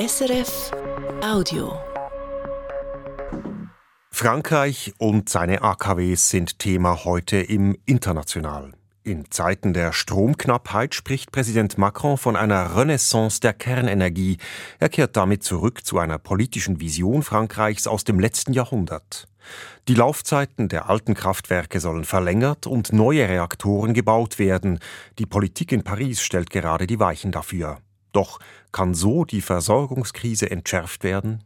SRF Audio. Frankreich und seine AKWs sind Thema heute im International. In Zeiten der Stromknappheit spricht Präsident Macron von einer Renaissance der Kernenergie. Er kehrt damit zurück zu einer politischen Vision Frankreichs aus dem letzten Jahrhundert. Die Laufzeiten der alten Kraftwerke sollen verlängert und neue Reaktoren gebaut werden. Die Politik in Paris stellt gerade die Weichen dafür. Doch kann so die Versorgungskrise entschärft werden?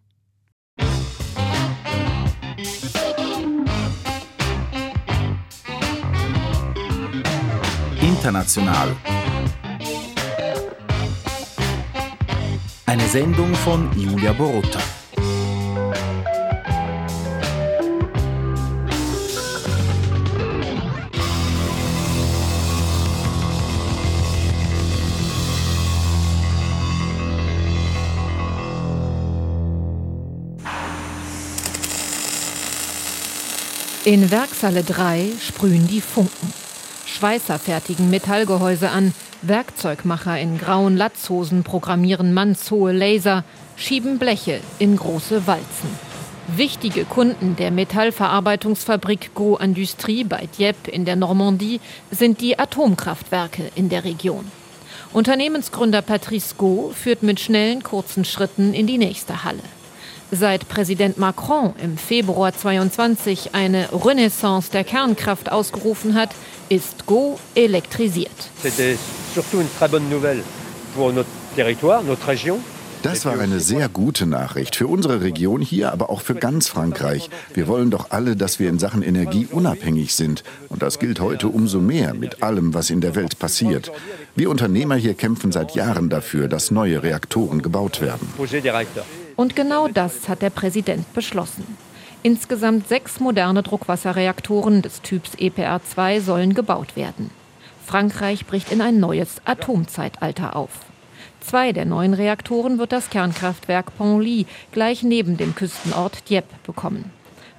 International. Eine Sendung von Julia Borutta. In Werksalle 3 sprühen die Funken. Schweißer fertigen Metallgehäuse an, Werkzeugmacher in grauen Latzhosen programmieren mannshohe Laser, schieben Bleche in große Walzen. Wichtige Kunden der Metallverarbeitungsfabrik Go Industrie bei Dieppe in der Normandie sind die Atomkraftwerke in der Region. Unternehmensgründer Patrice Go führt mit schnellen, kurzen Schritten in die nächste Halle. Seit Präsident Macron im Februar 22 eine Renaissance der Kernkraft ausgerufen hat, ist Go elektrisiert. Das war eine sehr gute Nachricht für unsere Region hier, aber auch für ganz Frankreich. Wir wollen doch alle, dass wir in Sachen Energie unabhängig sind. Und das gilt heute umso mehr mit allem, was in der Welt passiert. Wir Unternehmer hier kämpfen seit Jahren dafür, dass neue Reaktoren gebaut werden. Und genau das hat der Präsident beschlossen. Insgesamt sechs moderne Druckwasserreaktoren des Typs EPR2 sollen gebaut werden. Frankreich bricht in ein neues Atomzeitalter auf. Zwei der neuen Reaktoren wird das Kernkraftwerk Penly gleich neben dem Küstenort Dieppe bekommen.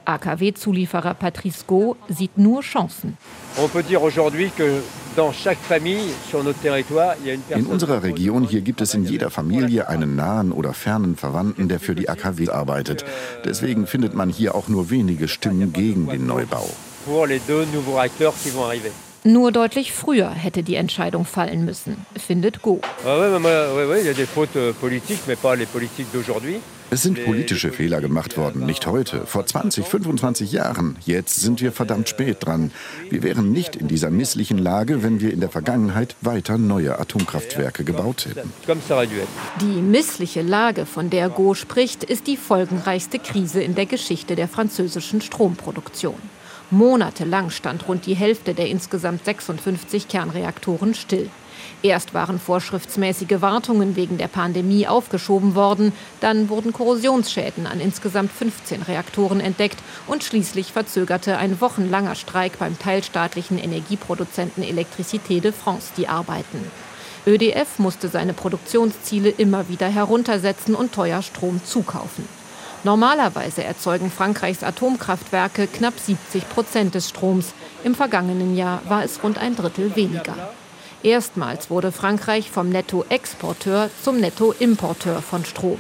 AKW-Zulieferer Patrice Go sieht nur Chancen. In unserer Region hier gibt es in jeder Familie einen nahen oder fernen Verwandten, der für die AKW arbeitet. Deswegen findet man hier auch nur wenige Stimmen gegen den Neubau. Nur deutlich früher hätte die Entscheidung fallen müssen, findet Go. Es sind politische Fehler gemacht worden, nicht heute, vor 20, 25 Jahren. Jetzt sind wir verdammt spät dran. Wir wären nicht in dieser misslichen Lage, wenn wir in der Vergangenheit weiter neue Atomkraftwerke gebaut hätten. Die missliche Lage, von der Go spricht, ist die folgenreichste Krise in der Geschichte der französischen Stromproduktion. Monatelang stand rund die Hälfte der insgesamt 56 Kernreaktoren still. Erst waren vorschriftsmäßige Wartungen wegen der Pandemie aufgeschoben worden, dann wurden Korrosionsschäden an insgesamt 15 Reaktoren entdeckt und schließlich verzögerte ein wochenlanger Streik beim teilstaatlichen Energieproduzenten Electricité de France die Arbeiten. ÖDF musste seine Produktionsziele immer wieder heruntersetzen und teuer Strom zukaufen. Normalerweise erzeugen Frankreichs Atomkraftwerke knapp 70 Prozent des Stroms. Im vergangenen Jahr war es rund ein Drittel weniger. Erstmals wurde Frankreich vom Nettoexporteur zum Nettoimporteur von Strom.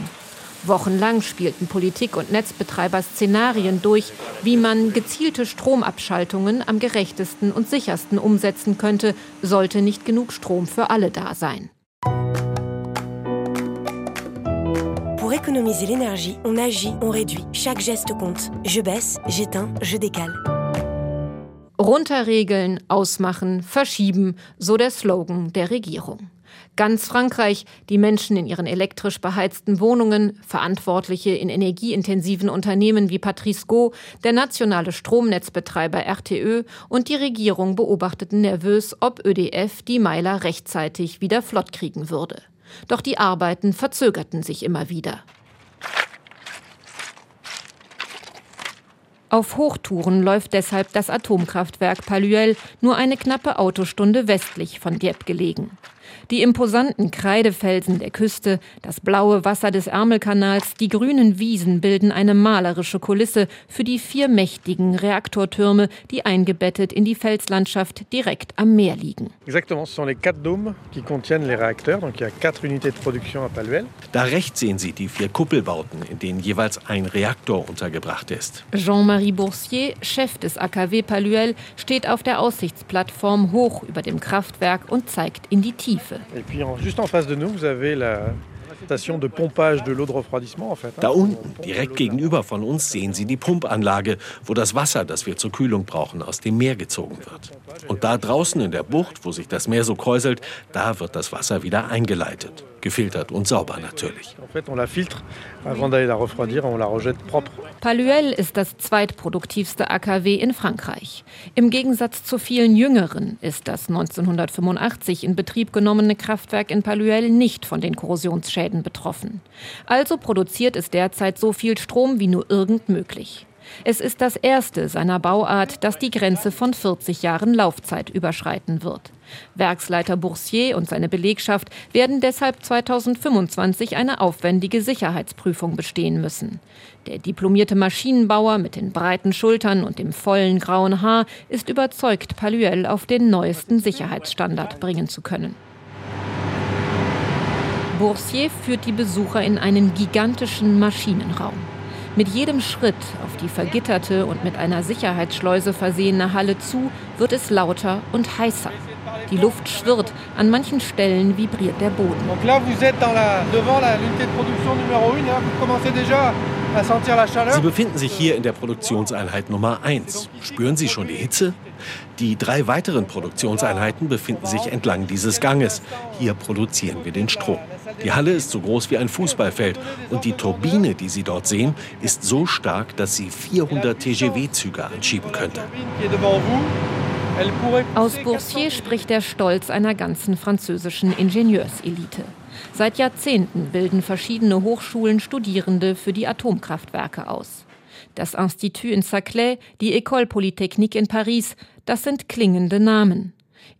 Wochenlang spielten Politik und Netzbetreiber Szenarien durch, wie man gezielte Stromabschaltungen am gerechtesten und sichersten umsetzen könnte, sollte nicht genug Strom für alle da sein. Pour économiser l'énergie, on agit, on réduit. Chaque geste compte. Je baisse, j'éteins, je décale. Runterregeln, ausmachen, verschieben, so der Slogan der Regierung. Ganz Frankreich, die Menschen in ihren elektrisch beheizten Wohnungen, Verantwortliche in energieintensiven Unternehmen wie Patrice Go, der nationale Stromnetzbetreiber RTÖ und die Regierung beobachteten nervös, ob ÖDF die Meiler rechtzeitig wieder flott kriegen würde. Doch die Arbeiten verzögerten sich immer wieder. Auf Hochtouren läuft deshalb das Atomkraftwerk Paluel nur eine knappe Autostunde westlich von Dieppe gelegen. Die imposanten Kreidefelsen der Küste, das blaue Wasser des Ärmelkanals, die grünen Wiesen bilden eine malerische Kulisse für die vier mächtigen Reaktortürme, die eingebettet in die Felslandschaft direkt am Meer liegen. Exactement, ce sont les quatre dômes qui contiennent les réacteurs, donc il y a quatre unités de production à Paluel. Da rechts sehen Sie die vier Kuppelbauten, in denen jeweils ein Reaktor untergebracht ist. Jean-Marie Boursier, Chef des AKW Paluel, steht auf der Aussichtsplattform hoch über dem Kraftwerk und zeigt in die Tiefe. Et puis en- juste en face de nous, vous avez la station de pompage de l'eau de refroidissement en fait. hein. Da unten, direkt gegenüber von uns, sehen Sie die Pumpanlage, wo das Wasser, das wir zur Kühlung brauchen, aus dem Meer gezogen wird. Und da draußen in der Bucht, wo sich das Meer so kräuselt, da wird das Wasser wieder eingeleitet. Gefiltert und sauber natürlich. Paluel ist das zweitproduktivste AKW in Frankreich. Im Gegensatz zu vielen jüngeren ist das 1985 in Betrieb genommene Kraftwerk in Paluel nicht von den Korrosionsschäden betroffen. Also produziert es derzeit so viel Strom wie nur irgend möglich. Es ist das erste seiner Bauart, das die Grenze von 40 Jahren Laufzeit überschreiten wird. Werksleiter Boursier und seine Belegschaft werden deshalb 2025 eine aufwendige Sicherheitsprüfung bestehen müssen. Der diplomierte Maschinenbauer mit den breiten Schultern und dem vollen grauen Haar ist überzeugt, Paluel auf den neuesten Sicherheitsstandard bringen zu können. Boursier führt die Besucher in einen gigantischen Maschinenraum. Mit jedem Schritt auf die vergitterte und mit einer Sicherheitsschleuse versehene Halle zu, wird es lauter und heißer. Die Luft schwirrt, an manchen Stellen vibriert der Boden. Donc là, vous êtes dans la, devant la- l'unité de production numéro 1, hein, vous commencez déjà à sentir la chaleur. Sie befinden sich hier in der Produktionseinheit Nummer 1. Spüren Sie schon die Hitze? Die drei weiteren Produktionseinheiten befinden sich entlang dieses Ganges. Hier produzieren wir den Strom. Die Halle ist so groß wie ein Fußballfeld und die Turbine, die Sie dort sehen, ist so stark, dass sie 400 TGW-Züge anschieben könnte. Aus Boursier spricht der Stolz einer ganzen französischen Ingenieurselite. Seit Jahrzehnten bilden verschiedene Hochschulen Studierende für die Atomkraftwerke aus. Das Institut in Saclay, die École Polytechnique in Paris, das sind klingende Namen.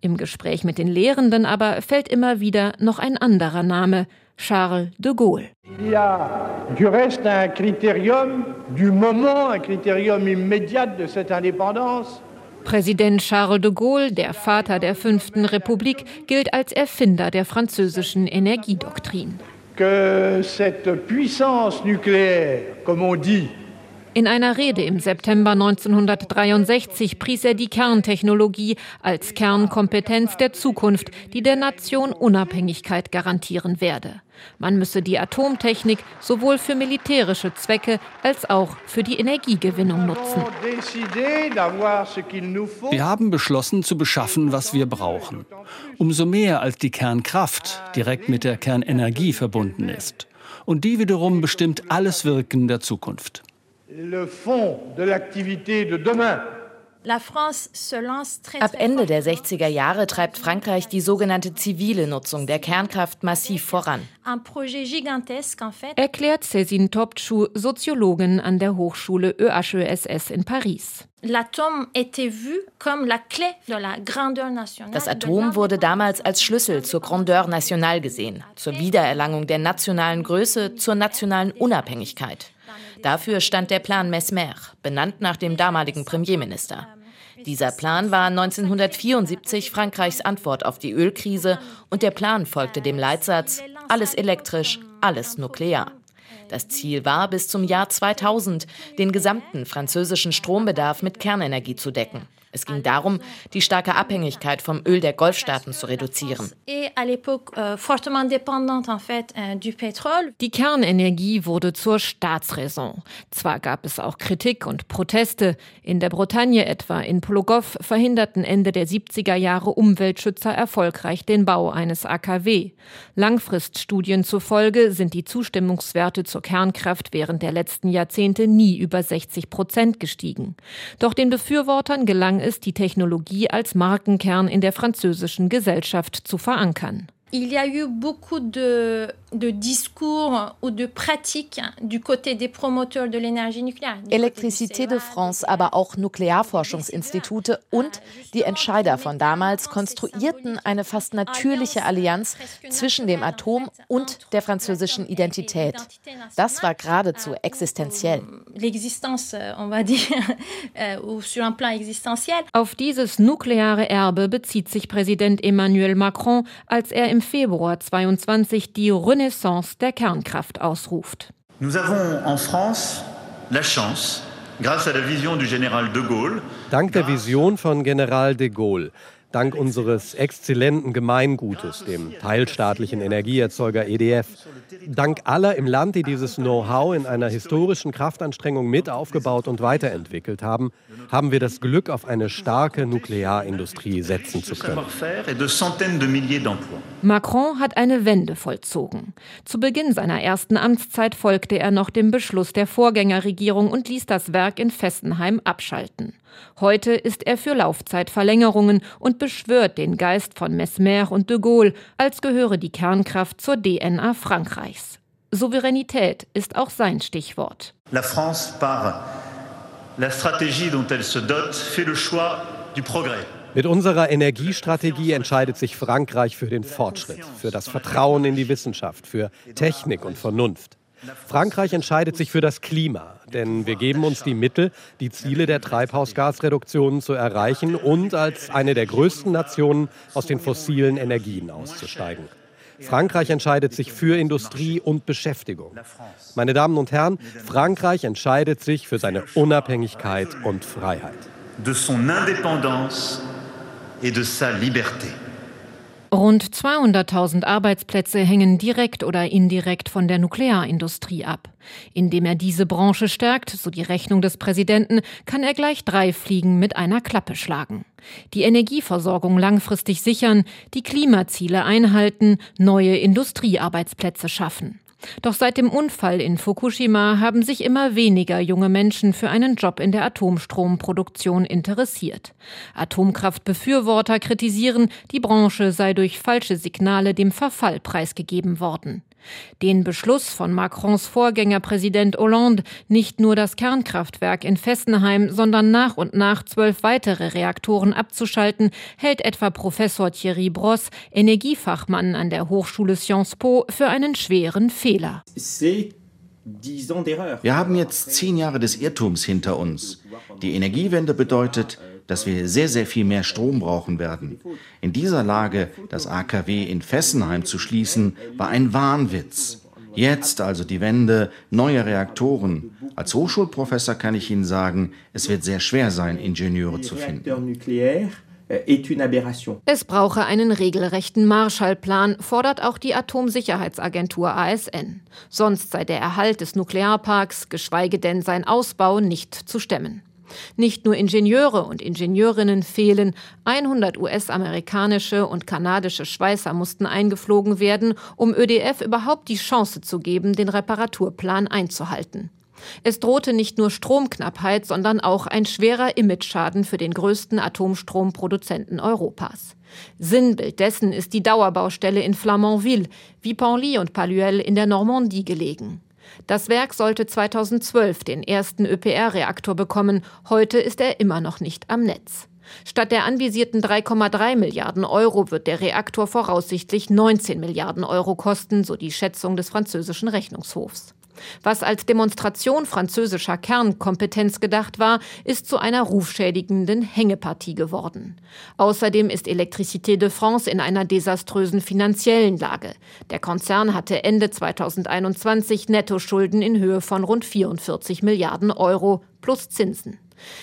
Im Gespräch mit den Lehrenden aber fällt immer wieder noch ein anderer Name, Charles de Gaulle. Il y a du reste un critérium du moment, un critérium immédiat de cette indépendance. Präsident Charles de Gaulle, der Vater der fünften Republik, gilt als Erfinder der französischen Energiedoktrin. Que cette puissance nucléaire, comme on dit, In einer Rede im September 1963 pries er die Kerntechnologie als Kernkompetenz der Zukunft, die der Nation Unabhängigkeit garantieren werde. Man müsse die Atomtechnik sowohl für militärische Zwecke als auch für die Energiegewinnung nutzen. Wir haben beschlossen zu beschaffen, was wir brauchen. Umso mehr als die Kernkraft direkt mit der Kernenergie verbunden ist. Und die wiederum bestimmt alles Wirken der Zukunft. Le fond de l'activité de demain. Ab Ende der 60er Jahre treibt Frankreich die sogenannte zivile Nutzung der Kernkraft massiv voran. Erklärt Cézine Topçu, Soziologin an der Hochschule EHESS in Paris. Das Atom wurde damals als Schlüssel zur Grandeur nationale gesehen, zur Wiedererlangung der nationalen Größe, zur nationalen Unabhängigkeit. Dafür stand der Plan Mesmer, benannt nach dem damaligen Premierminister. Dieser Plan war 1974 Frankreichs Antwort auf die Ölkrise und der Plan folgte dem Leitsatz alles elektrisch, alles nuklear. Das Ziel war, bis zum Jahr 2000 den gesamten französischen Strombedarf mit Kernenergie zu decken. Es ging darum, die starke Abhängigkeit vom Öl der Golfstaaten zu reduzieren. Die Kernenergie wurde zur Staatsräson. Zwar gab es auch Kritik und Proteste. In der Bretagne etwa in Plogow verhinderten Ende der 70er Jahre Umweltschützer erfolgreich den Bau eines AKW. Langfriststudien zufolge sind die Zustimmungswerte zur Kernkraft während der letzten Jahrzehnte nie über 60 Prozent gestiegen. Doch den Befürwortern gelang es, die Technologie als Markenkern in der französischen Gesellschaft zu verankern. Il y a eu beaucoup de, de discours ou de pratiques du côté des promoteurs de l'énergie nucléaire. Elektricité de France, aber auch Nuklearforschungsinstitute und die Entscheider von damals konstruierten eine fast natürliche Allianz zwischen dem Atom und der französischen Identität. Das war geradezu existenziell. Auf dieses nukleare Erbe bezieht sich Präsident Emmanuel Macron, als er im Februar 22 die Renaissance der Kernkraft ausruft. Nous avons en France la chance, grâce à la vision du général de Gaulle, Dank der Vision von General de Gaulle, dank unseres exzellenten Gemeingutes, dem teilstaatlichen Energieerzeuger EDF, dank aller im Land, die dieses Know-how in einer historischen Kraftanstrengung mit aufgebaut und weiterentwickelt haben, haben wir das Glück, auf eine starke Nuklearindustrie setzen zu können. Macron hat eine Wende vollzogen. Zu Beginn seiner ersten Amtszeit folgte er noch dem Beschluss der Vorgängerregierung und ließ das Werk in Fessenheim abschalten. Heute ist er für Laufzeitverlängerungen und beschwört den Geist von Mesmer und de Gaulle, als gehöre die Kernkraft zur DNA Frankreichs. Souveränität ist auch sein Stichwort. La France par la stratégie dont elle se dote fait le choix du progrès. Mit unserer Energiestrategie entscheidet sich Frankreich für den Fortschritt, für das Vertrauen in die Wissenschaft, für Technik und Vernunft. Frankreich entscheidet sich für das Klima, denn wir geben uns die Mittel, die Ziele der Treibhausgasreduktionen zu erreichen und als eine der größten Nationen aus den fossilen Energien auszusteigen. Frankreich entscheidet sich für Industrie und Beschäftigung. Meine Damen und Herren, Frankreich entscheidet sich für seine Unabhängigkeit und Freiheit. De son indépendance et de sa liberté. Rund 200.000 Arbeitsplätze hängen direkt oder indirekt von der Nuklearindustrie ab. Indem er diese Branche stärkt, so die Rechnung des Präsidenten, kann er gleich drei Fliegen mit einer Klappe schlagen. Die Energieversorgung langfristig sichern, die Klimaziele einhalten, neue Industriearbeitsplätze schaffen. Doch seit dem Unfall in Fukushima haben sich immer weniger junge Menschen für einen Job in der Atomstromproduktion interessiert. Atomkraftbefürworter kritisieren, die Branche sei durch falsche Signale dem Verfall preisgegeben worden. Den Beschluss von Macrons Vorgänger Präsident Hollande, nicht nur das Kernkraftwerk in Fessenheim, sondern nach und nach zwölf weitere Reaktoren abzuschalten, hält etwa Professor Thierry Bross, Energiefachmann an der Hochschule Sciences Po, für einen schweren Fehler. Wir haben jetzt zehn Jahre des Irrtums hinter uns. Die Energiewende bedeutet, dass wir sehr, sehr viel mehr Strom brauchen werden. In dieser Lage das AKW in Fessenheim zu schließen, war ein Wahnwitz. Jetzt also die Wende, neue Reaktoren. Als Hochschulprofessor kann ich Ihnen sagen, es wird sehr schwer sein, Ingenieure zu finden. Es brauche einen regelrechten Marshallplan, fordert auch die Atomsicherheitsagentur ASN. Sonst sei der Erhalt des Nuklearparks, geschweige denn sein Ausbau, nicht zu stemmen. Nicht nur Ingenieure und Ingenieurinnen fehlen, 100 US-amerikanische und kanadische Schweißer mussten eingeflogen werden, um ÖDF überhaupt die Chance zu geben, den Reparaturplan einzuhalten. Es drohte nicht nur Stromknappheit, sondern auch ein schwerer Imageschaden für den größten Atomstromproduzenten Europas. Sinnbild dessen ist die Dauerbaustelle in Flamanville, wie Panly und Paluel in der Normandie gelegen. Das Werk sollte 2012 den ersten ÖPR-Reaktor bekommen. Heute ist er immer noch nicht am Netz. Statt der anvisierten 3,3 Milliarden Euro wird der Reaktor voraussichtlich 19 Milliarden Euro kosten, so die Schätzung des französischen Rechnungshofs. Was als Demonstration französischer Kernkompetenz gedacht war, ist zu einer rufschädigenden Hängepartie geworden. Außerdem ist Electricité de France in einer desaströsen finanziellen Lage. Der Konzern hatte Ende 2021 Nettoschulden in Höhe von rund 44 Milliarden Euro plus Zinsen.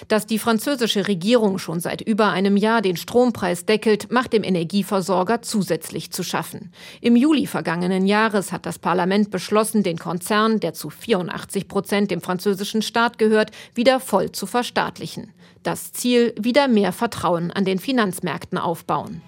Dass die französische Regierung schon seit über einem Jahr den Strompreis deckelt, macht dem Energieversorger zusätzlich zu schaffen. Im Juli vergangenen Jahres hat das Parlament beschlossen, den Konzern, der zu 84 Prozent dem französischen Staat gehört, wieder voll zu verstaatlichen. Das Ziel, wieder mehr Vertrauen an den Finanzmärkten aufbauen.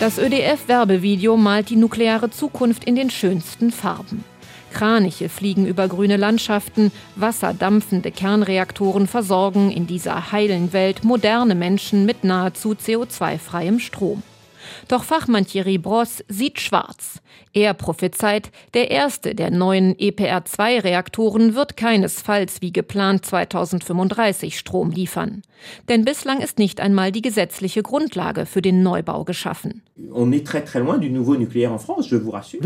Das ÖDF-Werbevideo malt die nukleare Zukunft in den schönsten Farben. Kraniche fliegen über grüne Landschaften, wasserdampfende Kernreaktoren versorgen in dieser heilen Welt moderne Menschen mit nahezu CO2-freiem Strom. Doch Fachmann Thierry Bross sieht schwarz. Er prophezeit, der erste der neuen EPR2-Reaktoren wird keinesfalls wie geplant 2035 Strom liefern. Denn bislang ist nicht einmal die gesetzliche Grundlage für den Neubau geschaffen. Wir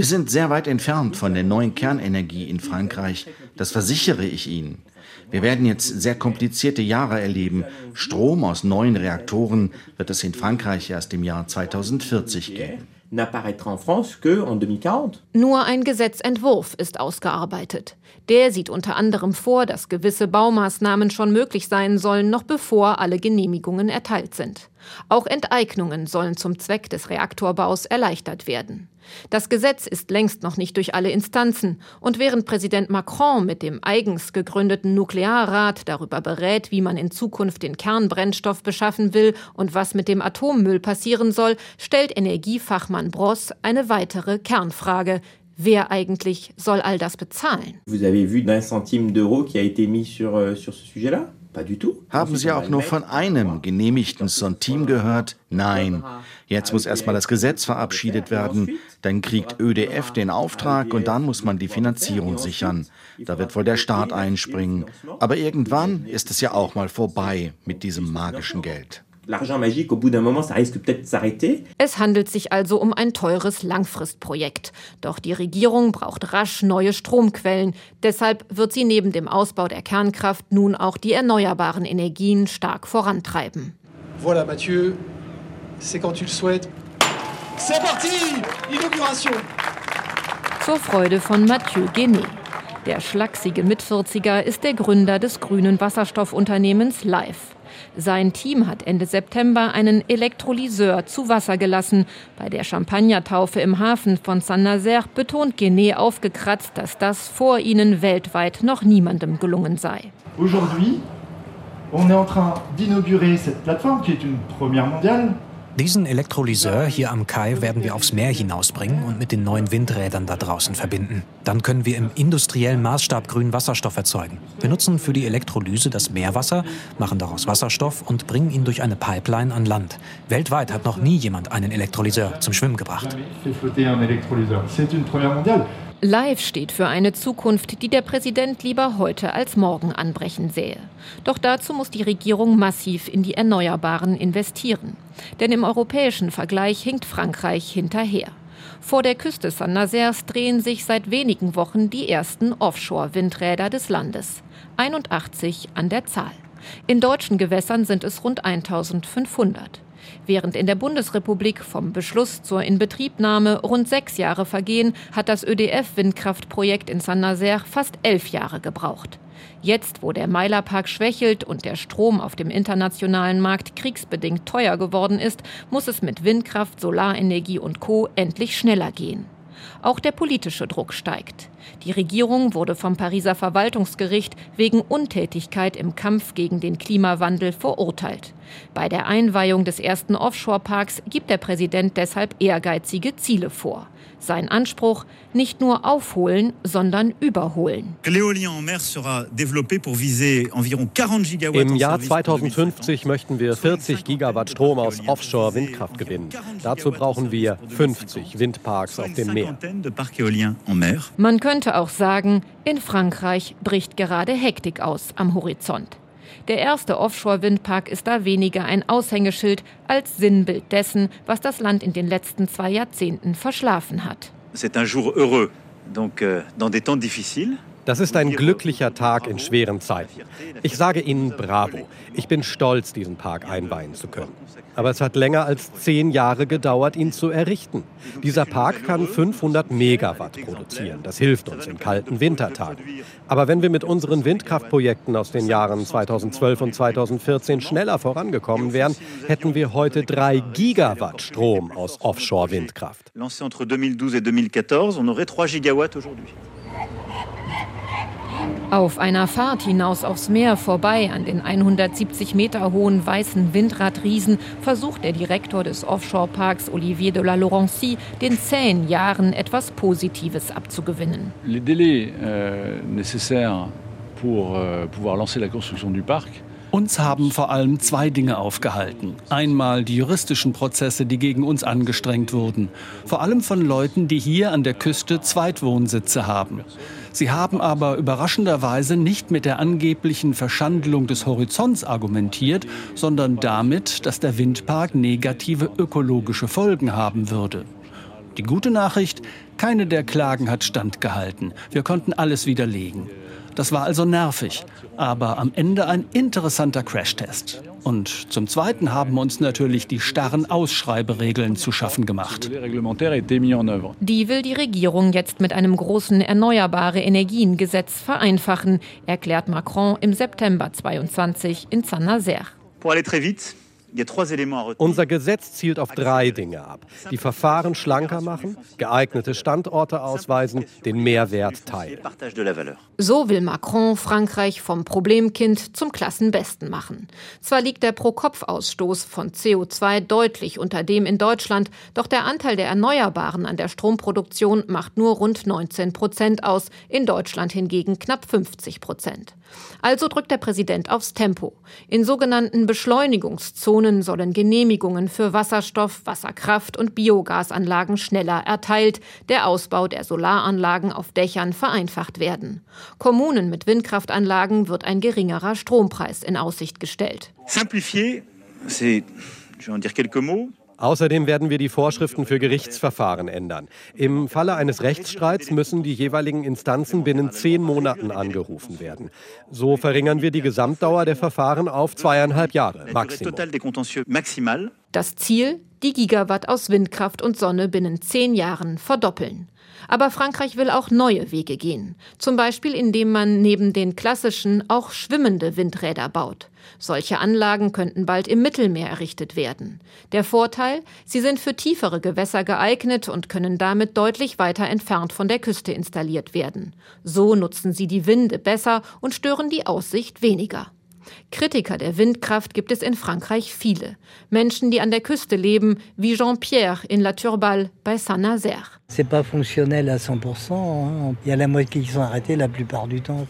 sind sehr weit entfernt von der neuen Kernenergie in Frankreich. Das versichere ich Ihnen. Wir werden jetzt sehr komplizierte Jahre erleben. Strom aus neuen Reaktoren wird es in Frankreich erst im Jahr 2040 geben. Nur ein Gesetzentwurf ist ausgearbeitet. Der sieht unter anderem vor, dass gewisse Baumaßnahmen schon möglich sein sollen, noch bevor alle Genehmigungen erteilt sind. Auch Enteignungen sollen zum Zweck des Reaktorbaus erleichtert werden. Das Gesetz ist längst noch nicht durch alle Instanzen, und während Präsident Macron mit dem eigens gegründeten Nuklearrat darüber berät, wie man in Zukunft den Kernbrennstoff beschaffen will und was mit dem Atommüll passieren soll, stellt Energiefachmann Bross eine weitere Kernfrage. Wer eigentlich soll all das bezahlen? Haben Sie auch nur von einem genehmigten Centime gehört? Nein. Jetzt muss erstmal das Gesetz verabschiedet werden, dann kriegt ÖDF den Auftrag und dann muss man die Finanzierung sichern. Da wird wohl der Staat einspringen. Aber irgendwann ist es ja auch mal vorbei mit diesem magischen Geld l'argent magique, au bout d'un moment, ça risque peut-être de s'arrêter. Es handelt sich also um ein teures Langfristprojekt. Doch die Regierung braucht rasch neue Stromquellen. Deshalb wird sie neben dem Ausbau der Kernkraft nun auch die erneuerbaren Energien stark vorantreiben. Voilà, Mathieu, c'est quand tu le souhaites. C'est parti! Inauguration! Zur Freude von Mathieu Genet. Der schlachsige Mitvierziger ist der Gründer des grünen Wasserstoffunternehmens Life. Sein Team hat Ende September einen Elektrolyseur zu Wasser gelassen. Bei der Champagnertaufe im Hafen von Saint-Nazaire betont Genet aufgekratzt, dass das vor ihnen weltweit noch niemandem gelungen sei. Aujourd'hui, on est en train d'inaugurer cette plateforme qui est une première mondiale. Diesen Elektrolyseur hier am Kai werden wir aufs Meer hinausbringen und mit den neuen Windrädern da draußen verbinden. Dann können wir im industriellen Maßstab grünen Wasserstoff erzeugen. Wir nutzen für die Elektrolyse das Meerwasser, machen daraus Wasserstoff und bringen ihn durch eine Pipeline an Land. Weltweit hat noch nie jemand einen Elektrolyseur zum Schwimmen gebracht. Live steht für eine Zukunft, die der Präsident lieber heute als morgen anbrechen sähe. Doch dazu muss die Regierung massiv in die Erneuerbaren investieren. Denn im europäischen Vergleich hinkt Frankreich hinterher. Vor der Küste Saint-Nazaires drehen sich seit wenigen Wochen die ersten Offshore-Windräder des Landes. 81 an der Zahl. In deutschen Gewässern sind es rund 1500. Während in der Bundesrepublik vom Beschluss zur Inbetriebnahme rund sechs Jahre vergehen, hat das ÖDF-Windkraftprojekt in Saint-Nazaire fast elf Jahre gebraucht. Jetzt, wo der Meilerpark schwächelt und der Strom auf dem internationalen Markt kriegsbedingt teuer geworden ist, muss es mit Windkraft, Solarenergie und Co. endlich schneller gehen. Auch der politische Druck steigt. Die Regierung wurde vom Pariser Verwaltungsgericht wegen Untätigkeit im Kampf gegen den Klimawandel verurteilt. Bei der Einweihung des ersten Offshore-Parks gibt der Präsident deshalb ehrgeizige Ziele vor. Sein Anspruch, nicht nur aufholen, sondern überholen. Im Jahr 2050 möchten wir 40 Gigawatt Strom aus Offshore-Windkraft gewinnen. Dazu brauchen wir 50 Windparks auf dem Meer. Man könnte auch sagen, in Frankreich bricht gerade Hektik aus am Horizont. Der erste Offshore-Windpark ist da weniger ein Aushängeschild als Sinnbild dessen, was das Land in den letzten zwei Jahrzehnten verschlafen hat. C'est un jour heureux, donc euh, dans des temps difficiles. Das ist ein glücklicher Tag in schweren Zeiten. Ich sage Ihnen Bravo. Ich bin stolz, diesen Park einweihen zu können. Aber es hat länger als zehn Jahre gedauert, ihn zu errichten. Dieser Park kann 500 Megawatt produzieren. Das hilft uns in kalten Wintertagen. Aber wenn wir mit unseren Windkraftprojekten aus den Jahren 2012 und 2014 schneller vorangekommen wären, hätten wir heute drei Gigawatt Strom aus Offshore-Windkraft. Lancé entre 2012 et 2014, on aurait 3 gigawatts aujourd'hui. Auf einer Fahrt hinaus aufs Meer vorbei an den 170 Meter hohen weißen Windradriesen versucht der Direktor des Offshore-Parks Olivier de la Laurencie den zehn Jahren etwas Positives abzugewinnen. Les délais euh, nécessaires pour euh, pouvoir lancer la construction du parc uns haben vor allem zwei Dinge aufgehalten. Einmal die juristischen Prozesse, die gegen uns angestrengt wurden. Vor allem von Leuten, die hier an der Küste Zweitwohnsitze haben. Sie haben aber überraschenderweise nicht mit der angeblichen Verschandelung des Horizonts argumentiert, sondern damit, dass der Windpark negative ökologische Folgen haben würde. Die gute Nachricht, keine der Klagen hat standgehalten. Wir konnten alles widerlegen. Das war also nervig, aber am Ende ein interessanter Crashtest. Und zum Zweiten haben uns natürlich die starren Ausschreiberegeln zu schaffen gemacht. Die will die Regierung jetzt mit einem großen Erneuerbare Energien-Gesetz vereinfachen, erklärt Macron im September 22 in Saint-Nazaire. Pour aller très vite, unser Gesetz zielt auf drei Dinge ab. Die Verfahren schlanker machen, geeignete Standorte ausweisen, den Mehrwert teilen. So will Macron Frankreich vom Problemkind zum Klassenbesten machen. Zwar liegt der Pro-Kopf-Ausstoß von CO2 deutlich unter dem in Deutschland, doch der Anteil der Erneuerbaren an der Stromproduktion macht nur rund 19 Prozent aus, in Deutschland hingegen knapp 50 Prozent. Also drückt der Präsident aufs Tempo. In sogenannten Beschleunigungszonen sollen Genehmigungen für Wasserstoff, Wasserkraft und Biogasanlagen schneller erteilt, der Ausbau der Solaranlagen auf Dächern vereinfacht werden. Kommunen mit Windkraftanlagen wird ein geringerer Strompreis in Aussicht gestellt. Simplifier, c'est, je vais en dire quelques mots. Außerdem werden wir die Vorschriften für Gerichtsverfahren ändern. Im Falle eines Rechtsstreits müssen die jeweiligen Instanzen binnen zehn Monaten angerufen werden. So verringern wir die Gesamtdauer der Verfahren auf zweieinhalb Jahre maximal. Das Ziel, die Gigawatt aus Windkraft und Sonne binnen zehn Jahren verdoppeln. Aber Frankreich will auch neue Wege gehen. Zum Beispiel, indem man neben den klassischen auch schwimmende Windräder baut. Solche Anlagen könnten bald im Mittelmeer errichtet werden. Der Vorteil, sie sind für tiefere Gewässer geeignet und können damit deutlich weiter entfernt von der Küste installiert werden. So nutzen sie die Winde besser und stören die Aussicht weniger. Kritiker der Windkraft gibt es in Frankreich viele. Menschen, die an der Küste leben, wie Jean-Pierre in La Turballe bei Saint-Nazaire. C'est pas fonctionnel à 100%. Il y a la moitié qui sont arrêtés la plupart du temps.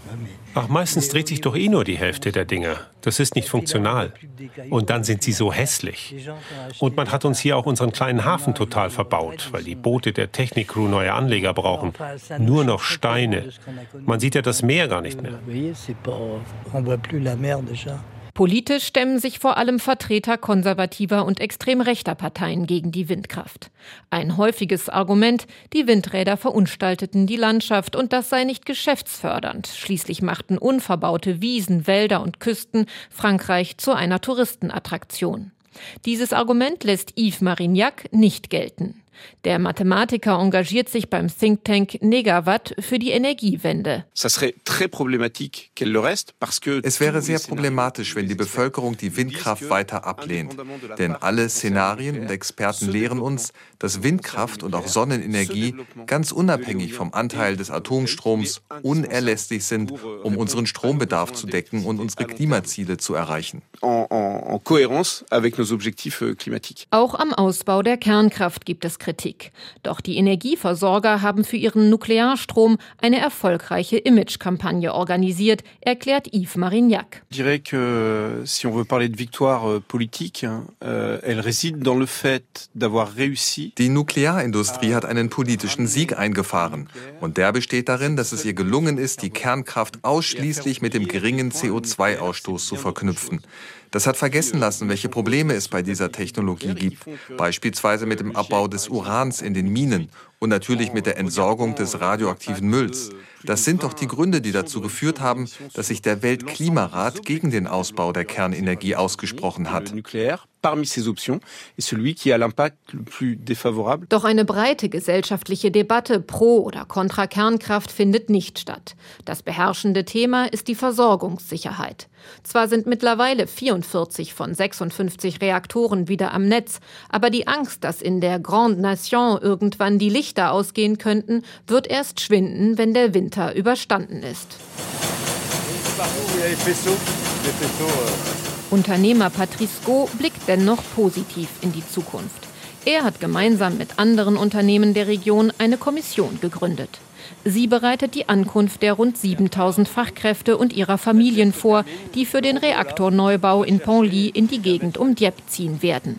Ach, meistens dreht sich doch eh nur die Hälfte der Dinger. Das ist nicht funktional. Und dann sind sie so hässlich. Und man hat uns hier auch unseren kleinen Hafen total verbaut, weil die Boote der Technikcrew neue Anleger brauchen. Nur noch Steine. Man sieht ja das Meer gar nicht mehr. Politisch stemmen sich vor allem Vertreter konservativer und extrem rechter Parteien gegen die Windkraft. Ein häufiges Argument, die Windräder verunstalteten die Landschaft und das sei nicht geschäftsfördernd. Schließlich machten unverbaute Wiesen, Wälder und Küsten Frankreich zu einer Touristenattraktion. Dieses Argument lässt Yves Marignac nicht gelten. Der Mathematiker engagiert sich beim Think Tank Negawatt für die Energiewende. Es wäre sehr problematisch, wenn die Bevölkerung die Windkraft weiter ablehnt. Denn alle Szenarien und Experten lehren uns, dass Windkraft und auch Sonnenenergie ganz unabhängig vom Anteil des Atomstroms unerlässlich sind, um unseren Strombedarf zu decken und unsere Klimaziele zu erreichen. Euh, auch am Ausbau der Kernkraft gibt es Kritik. Doch die Energieversorger haben für ihren Nuklearstrom eine erfolgreiche Imagekampagne organisiert, erklärt Yves Marignac. Ich dirais que si on veut parler de victoire euh, politique, euh, elle réside dans le fait d'avoir réussi. Die Nuklearindustrie hat einen politischen Sieg eingefahren und der besteht darin, dass es ihr gelungen ist, die Kernkraft ausschließlich mit dem geringen CO2-Ausstoß zu verknüpfen. Das hat vergessen lassen, welche Probleme es bei dieser Technologie gibt, beispielsweise mit dem Abbau des Urans in den Minen und natürlich mit der Entsorgung des radioaktiven Mülls. Das sind doch die Gründe, die dazu geführt haben, dass sich der Weltklimarat gegen den Ausbau der Kernenergie ausgesprochen hat. Doch eine breite gesellschaftliche Debatte pro oder contra Kernkraft findet nicht statt. Das beherrschende Thema ist die Versorgungssicherheit. Zwar sind mittlerweile 44 von 56 Reaktoren wieder am Netz, aber die Angst, dass in der Grande Nation irgendwann die Lichter ausgehen könnten, wird erst schwinden, wenn der Winter überstanden ist. Unternehmer Patrice Go blickt dennoch positiv in die Zukunft. Er hat gemeinsam mit anderen Unternehmen der Region eine Kommission gegründet. Sie bereitet die Ankunft der rund 7000 Fachkräfte und ihrer Familien vor, die für den Reaktorneubau in Penly in die Gegend um Dieppe ziehen werden.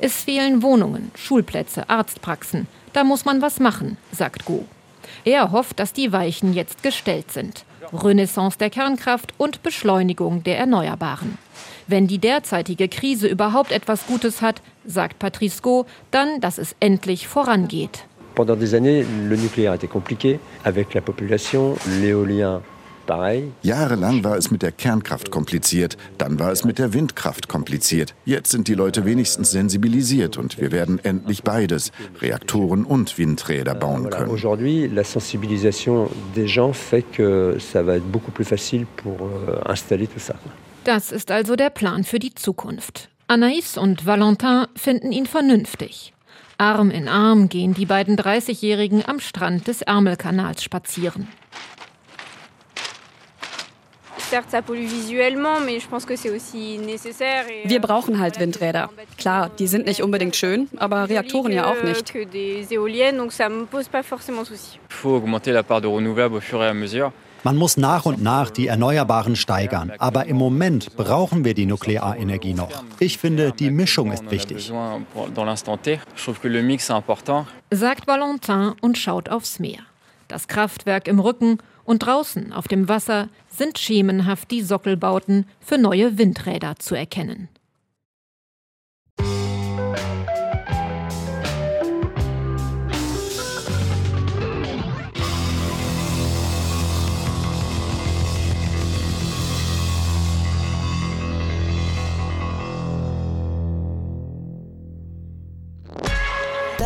Es fehlen Wohnungen, Schulplätze, Arztpraxen. Da muss man was machen, sagt Go. Er hofft, dass die Weichen jetzt gestellt sind. Renaissance der Kernkraft und Beschleunigung der Erneuerbaren. Wenn die derzeitige Krise überhaupt etwas Gutes hat, sagt Patrice Go, dann, dass es endlich vorangeht. Pendant des années, le nucléaire était compliqué avec la population, l'éolien Jahrelang war es mit der Kernkraft kompliziert, dann war es mit der Windkraft kompliziert. Jetzt sind die Leute wenigstens sensibilisiert und wir werden endlich beides, Reaktoren und Windräder bauen können. Aujourd'hui, la sensibilisation des gens fait que ça va être beaucoup plus facile pour euh, installer tout ça. Das ist also der Plan für die Zukunft. Anaïs und Valentin finden ihn vernünftig. Arm in Arm gehen die beiden 30-Jährigen am Strand des Ärmelkanals spazieren. Wir brauchen halt Windräder. Klar, die sind nicht unbedingt schön, aber Reaktoren ja auch nicht. Man muss nach und nach die Erneuerbaren steigern. Aber im Moment brauchen wir die Nuklearenergie noch. Ich finde, die Mischung ist wichtig. Sagt Valentin und schaut aufs Meer. Das Kraftwerk im Rücken und draußen auf dem Wasser sind schemenhaft die Sockelbauten für neue Windräder zu erkennen.